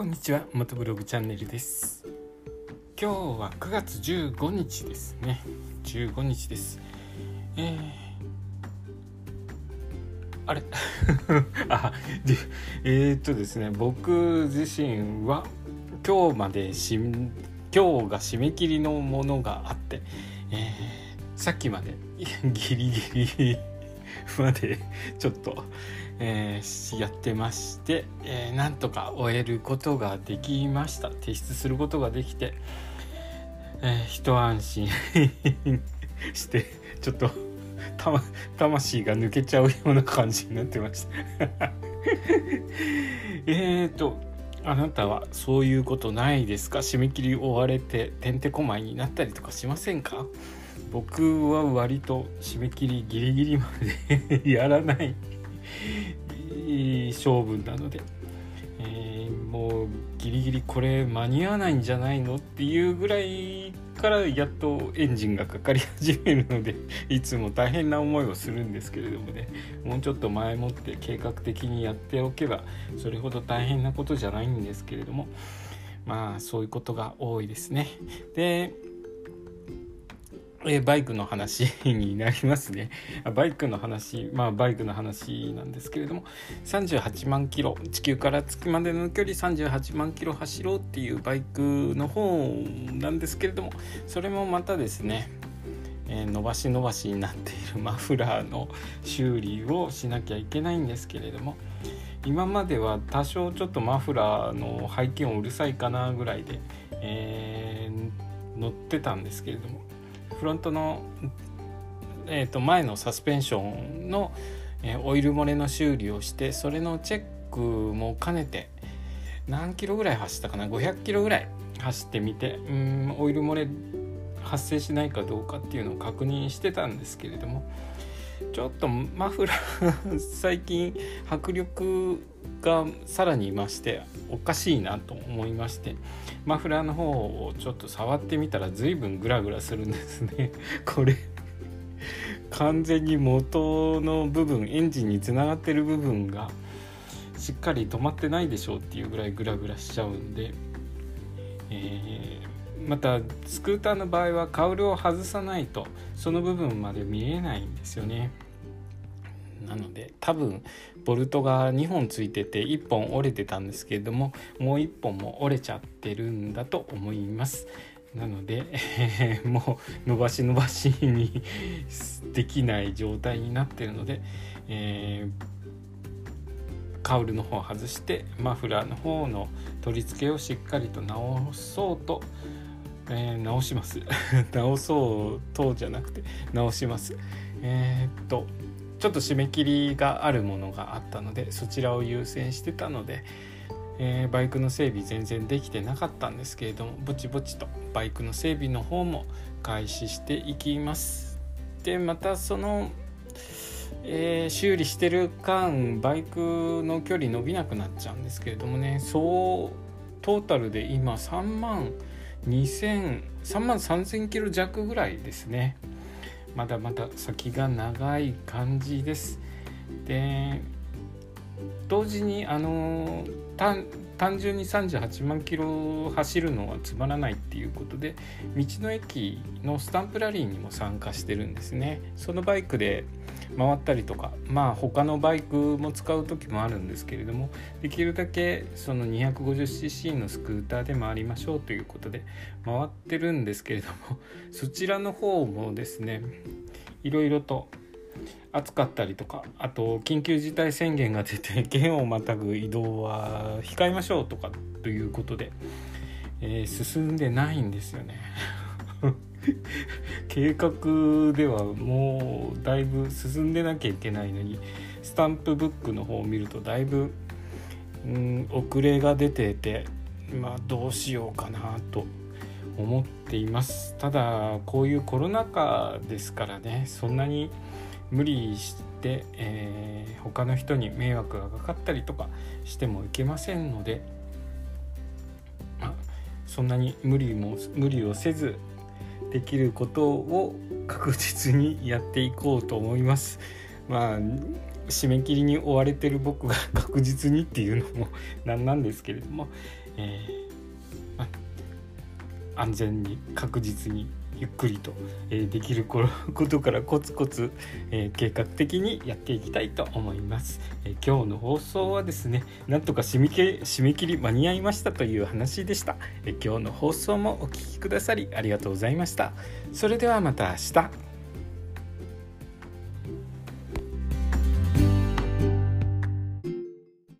こんにちは元ブログチャンネルです。今日は9月15日ですね。15日です。えー、あれ？あでえー、っとですね僕自身は今日までし今日が締め切りのものがあって、えー、さっきまでギリギリまでちょっと、えー、やってまして、えー、なんとか終えることができました。提出することができて、えー、一安心してちょっと魂が抜けちゃうような感じになってました。えっとあなたはそういうことないですか？締め切り追われててんてこまいになったりとかしませんか？僕は割と締め切りギリギリまで やらない。勝負なので、えー、もうギリギリこれ間に合わないんじゃないのっていうぐらいからやっとエンジンがかかり始めるので いつも大変な思いをするんですけれどもねもうちょっと前もって計画的にやっておけばそれほど大変なことじゃないんですけれどもまあそういうことが多いですね。でえバイクの話 になりますね。バイクの話、まあバイクの話なんですけれども、38万キロ、地球から月までの距離38万キロ走ろうっていうバイクの方なんですけれども、それもまたですね、えー、伸ばし伸ばしになっている マフラーの修理をしなきゃいけないんですけれども、今までは多少ちょっとマフラーの背筋音うるさいかなぐらいで、えー、乗ってたんですけれども、フロントの、えー、と前のサスペンションの、えー、オイル漏れの修理をしてそれのチェックも兼ねて何キロぐらい走ったかな？500キロぐらい走ってみてうんオイル漏れ発生しないかどうかっていうのを確認してたんですけれどもちょっとマフラー 最近迫力がさらに増しておかしいなと思いましてマフラーの方をちょっと触ってみたら随分グラグラするんですね。これ。完全に元の部分エンジンにつながってる部分がしっかり止まってないでしょうっていうぐらいグラグラしちゃうんで、えー、またスクーターの場合はカウルを外さないとその部分まで見えないんですよね。なので多分ボルトが2本ついてて1本折れてたんですけれどももう1本も折れちゃってるんだと思います。なので、えー、もう伸ばし伸ばしにできない状態になってるので、えー、カウルの方を外してマフラーの方の取り付けをしっかりと直そうと、えー、直します。直そうとじゃなくて直します。え、っとちょっと締め切りがあるものがあったのでそちらを優先してたので、えー、バイクの整備全然できてなかったんですけれどもぼちぼちとバイクの整備の方も開始していきます。でまたそのえー、修理してる間バイクの距離伸びなくなっちゃうんですけれどもねそうトータルで今3万2000 3万3000キロ弱ぐらいですねまだまだ先が長い感じです。で同時にあの単純に38万キロ走るのはつまらないっていうことで道の駅のスタンプラリーにも参加してるんですね。そのバイクで回ったりとかまあ他のバイクも使う時もあるんですけれどもできるだけその 250cc のスクーターで回りましょうということで回ってるんですけれどもそちらの方もですねいろいろと暑かったりとかあと緊急事態宣言が出て 県をまたぐ移動は控えましょうとかということで、えー、進んでないんですよね。計画ではもうだいぶ進んでなきゃいけないのにスタンプブックの方を見るとだいぶ、うん、遅れが出ててまあどうしようかなと思っています。ただこういうコロナ禍ですからねそんなに無理して、えー、他の人に迷惑がかかったりとかしてもいけませんので、まあ、そんなに無理も無理をせずできることを確実にやっていこうと思います。まあ締め切りに追われてる僕が 確実にっていうのも なんなんですけれども、えーま安全に確実にゆっくりと、えできる ことからコツコツ、え計画的にやっていきたいと思います、え今日の放送はですねなんとか締め切締め切り間に合いましたという話でした、え今日の放送もお聴きくださりありがとうございました。それではまた明日。